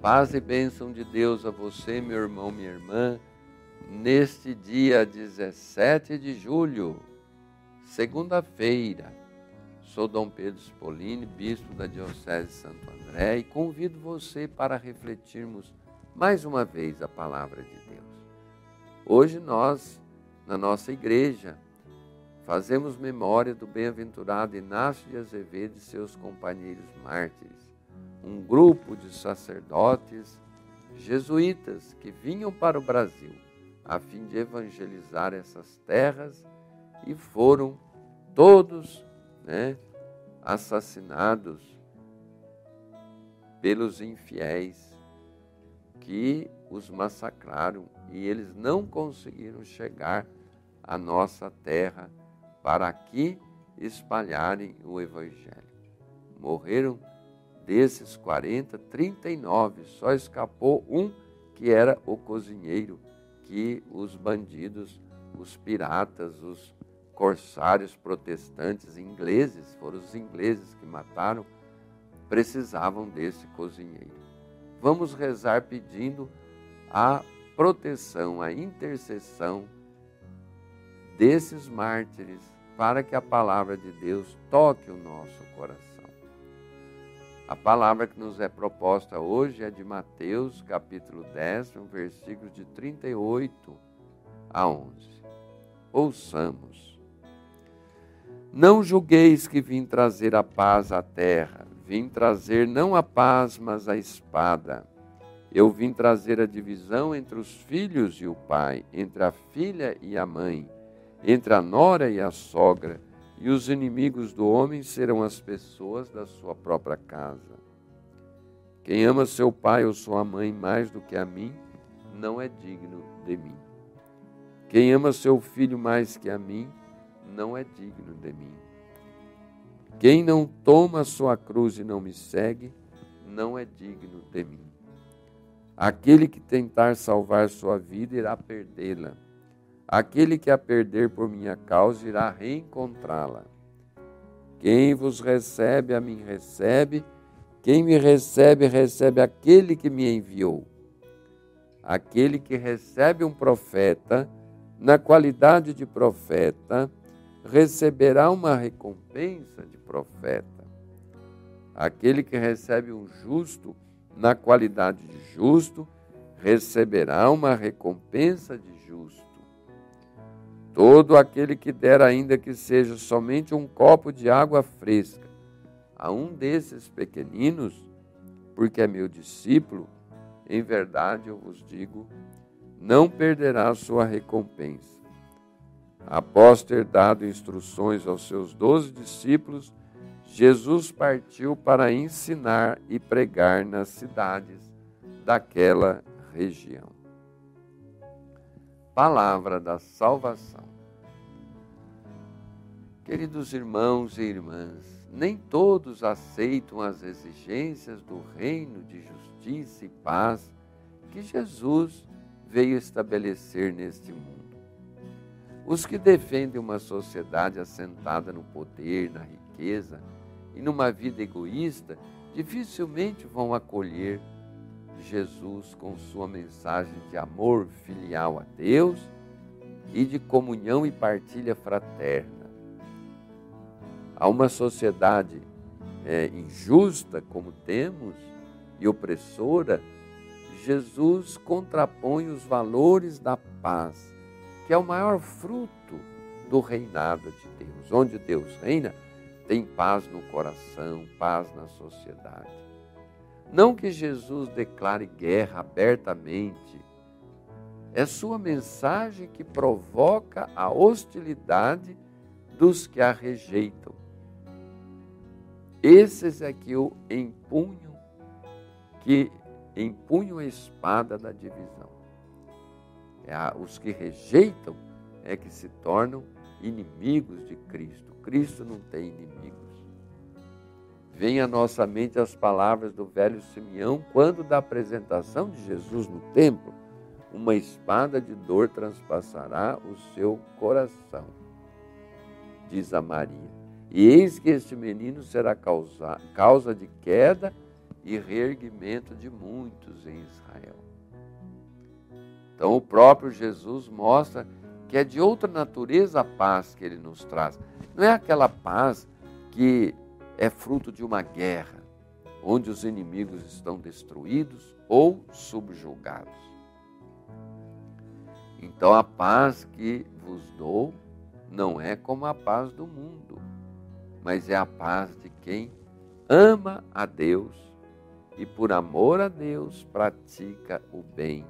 Paz e bênção de Deus a você, meu irmão, minha irmã, neste dia 17 de julho, segunda-feira. Sou Dom Pedro Spolini, bispo da Diocese de Santo André, e convido você para refletirmos mais uma vez a palavra de Deus. Hoje nós, na nossa igreja, fazemos memória do bem-aventurado Inácio de Azevedo e seus companheiros mártires um grupo de sacerdotes jesuítas que vinham para o Brasil a fim de evangelizar essas terras e foram todos né, assassinados pelos infiéis que os massacraram e eles não conseguiram chegar à nossa terra para aqui espalharem o evangelho. Morreram Desses 40, 39 só escapou um que era o cozinheiro que os bandidos, os piratas, os corsários protestantes ingleses, foram os ingleses que mataram, precisavam desse cozinheiro. Vamos rezar pedindo a proteção, a intercessão desses mártires para que a palavra de Deus toque o nosso coração. A palavra que nos é proposta hoje é de Mateus, capítulo 10, versículo de 38 a 11. Ouçamos. Não julgueis que vim trazer a paz à terra, vim trazer não a paz, mas a espada. Eu vim trazer a divisão entre os filhos e o pai, entre a filha e a mãe, entre a nora e a sogra e os inimigos do homem serão as pessoas da sua própria casa. Quem ama seu pai ou sua mãe mais do que a mim, não é digno de mim. Quem ama seu filho mais que a mim, não é digno de mim. Quem não toma a sua cruz e não me segue, não é digno de mim. Aquele que tentar salvar sua vida irá perdê-la Aquele que a perder por minha causa irá reencontrá-la. Quem vos recebe, a mim recebe. Quem me recebe, recebe aquele que me enviou. Aquele que recebe um profeta, na qualidade de profeta, receberá uma recompensa de profeta. Aquele que recebe um justo, na qualidade de justo, receberá uma recompensa de justo. Todo aquele que der, ainda que seja somente um copo de água fresca, a um desses pequeninos, porque é meu discípulo, em verdade eu vos digo, não perderá sua recompensa. Após ter dado instruções aos seus doze discípulos, Jesus partiu para ensinar e pregar nas cidades daquela região palavra da salvação. Queridos irmãos e irmãs, nem todos aceitam as exigências do reino de justiça e paz que Jesus veio estabelecer neste mundo. Os que defendem uma sociedade assentada no poder, na riqueza e numa vida egoísta dificilmente vão acolher Jesus com sua mensagem de amor filial a Deus e de comunhão e partilha fraterna. Há uma sociedade é, injusta como temos e opressora, Jesus contrapõe os valores da paz, que é o maior fruto do reinado de Deus. Onde Deus reina, tem paz no coração, paz na sociedade. Não que Jesus declare guerra abertamente, é sua mensagem que provoca a hostilidade dos que a rejeitam. Esses é que o empunham, que empunham a espada da divisão. É a, os que rejeitam é que se tornam inimigos de Cristo. Cristo não tem inimigos. Vem à nossa mente as palavras do velho Simeão quando da apresentação de Jesus no templo, uma espada de dor transpassará o seu coração, diz a Maria. E eis que este menino será causa, causa de queda e reerguimento de muitos em Israel. Então, o próprio Jesus mostra que é de outra natureza a paz que ele nos traz. Não é aquela paz que é fruto de uma guerra, onde os inimigos estão destruídos ou subjugados. Então, a paz que vos dou não é como a paz do mundo, mas é a paz de quem ama a Deus e, por amor a Deus, pratica o bem,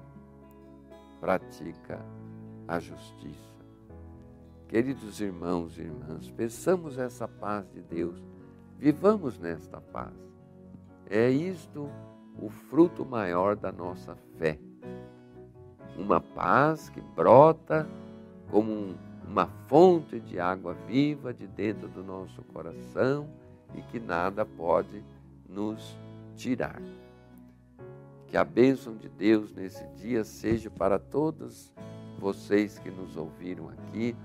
pratica a justiça. Queridos irmãos e irmãs, peçamos essa paz de Deus, vivamos nesta paz. É isto o fruto maior da nossa fé. Uma paz que brota como um uma fonte de água viva de dentro do nosso coração e que nada pode nos tirar. Que a bênção de Deus nesse dia seja para todos vocês que nos ouviram aqui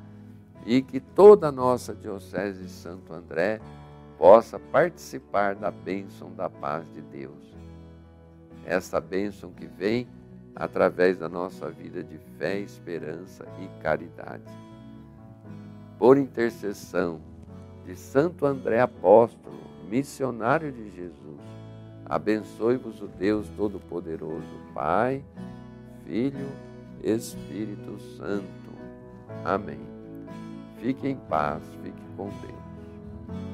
e que toda a nossa Diocese de Santo André possa participar da bênção da paz de Deus. Essa bênção que vem através da nossa vida de fé, esperança e caridade por intercessão de Santo André Apóstolo, missionário de Jesus, abençoe-vos o Deus Todo-Poderoso, Pai, Filho, Espírito Santo. Amém. Fique em paz, fique com Deus.